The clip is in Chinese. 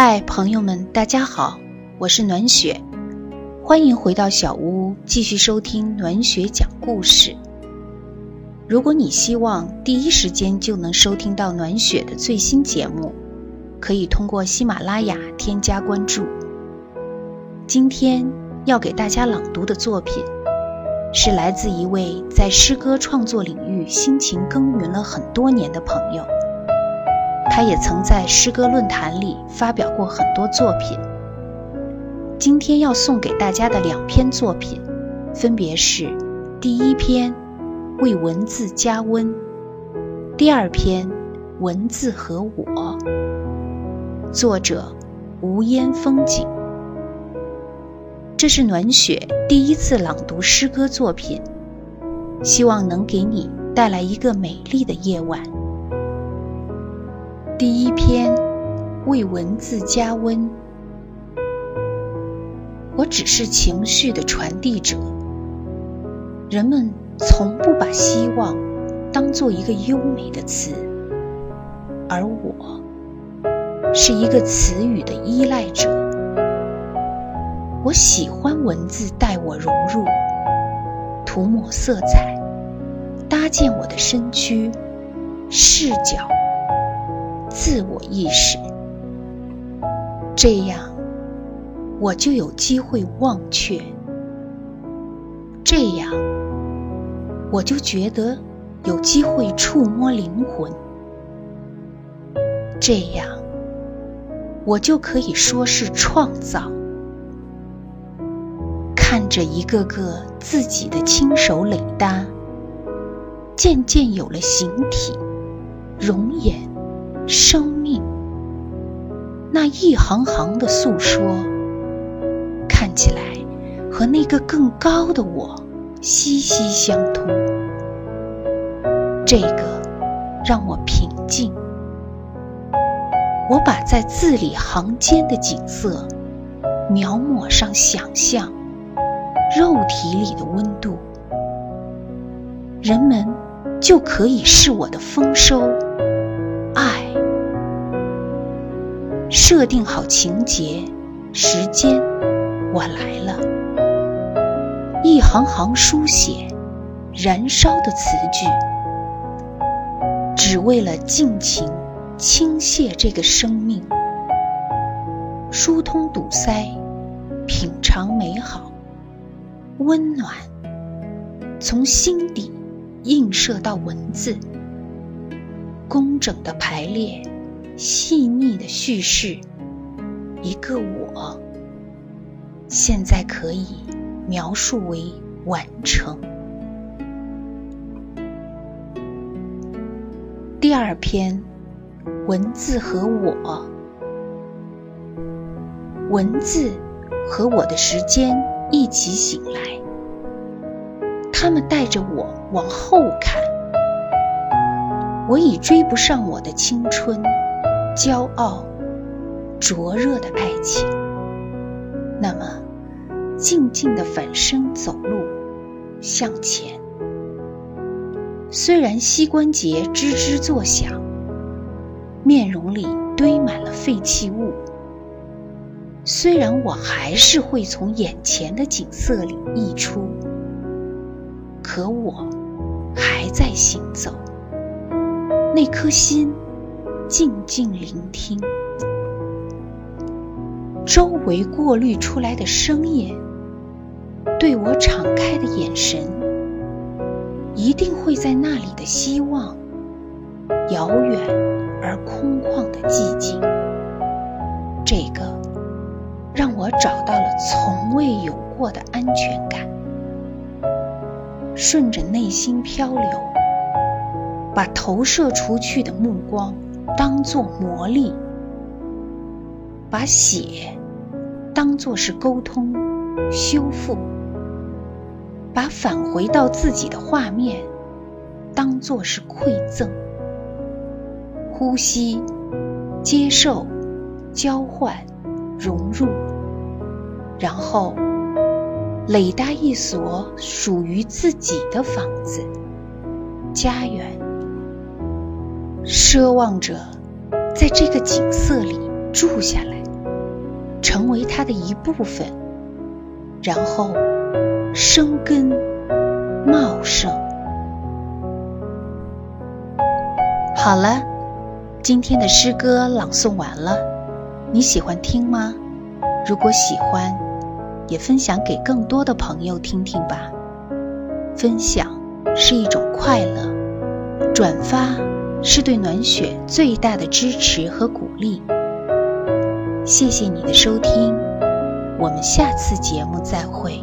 嗨，朋友们，大家好，我是暖雪，欢迎回到小屋，继续收听暖雪讲故事。如果你希望第一时间就能收听到暖雪的最新节目，可以通过喜马拉雅添加关注。今天要给大家朗读的作品，是来自一位在诗歌创作领域辛勤耕耘了很多年的朋友。他也曾在诗歌论坛里发表过很多作品。今天要送给大家的两篇作品，分别是第一篇《为文字加温》，第二篇《文字和我》。作者：无烟风景。这是暖雪第一次朗读诗歌作品，希望能给你带来一个美丽的夜晚。第一篇，为文字加温。我只是情绪的传递者。人们从不把希望当做一个优美的词，而我是一个词语的依赖者。我喜欢文字带我融入，涂抹色彩，搭建我的身躯、视角。自我意识，这样我就有机会忘却；这样我就觉得有机会触摸灵魂；这样我就可以说是创造。看着一个个自己的亲手垒搭，渐渐有了形体、容颜。生命，那一行行的诉说，看起来和那个更高的我息息相通。这个让我平静。我把在字里行间的景色描摹上想象，肉体里的温度，人们就可以是我的丰收。设定好情节、时间，我来了。一行行书写，燃烧的词句，只为了尽情倾泻这个生命，疏通堵塞，品尝美好，温暖，从心底映射到文字，工整的排列。细腻的叙事，一个我，现在可以描述为完成。第二篇，文字和我，文字和我的时间一起醒来，他们带着我往后看，我已追不上我的青春。骄傲、灼热的爱情，那么静静的反身走路向前。虽然膝关节吱吱作响，面容里堆满了废弃物，虽然我还是会从眼前的景色里溢出，可我还在行走。那颗心。静静聆听，周围过滤出来的声音，对我敞开的眼神，一定会在那里的希望，遥远而空旷的寂静。这个让我找到了从未有过的安全感。顺着内心漂流，把投射出去的目光。当做魔力，把写当作是沟通、修复；把返回到自己的画面当作是馈赠。呼吸、接受、交换、融入，然后垒搭一所属于自己的房子、家园。奢望着在这个景色里住下来，成为它的一部分，然后生根茂盛。好了，今天的诗歌朗诵完了，你喜欢听吗？如果喜欢，也分享给更多的朋友听听吧。分享是一种快乐，转发是对暖雪最大的支持和鼓励。谢谢你的收听，我们下次节目再会。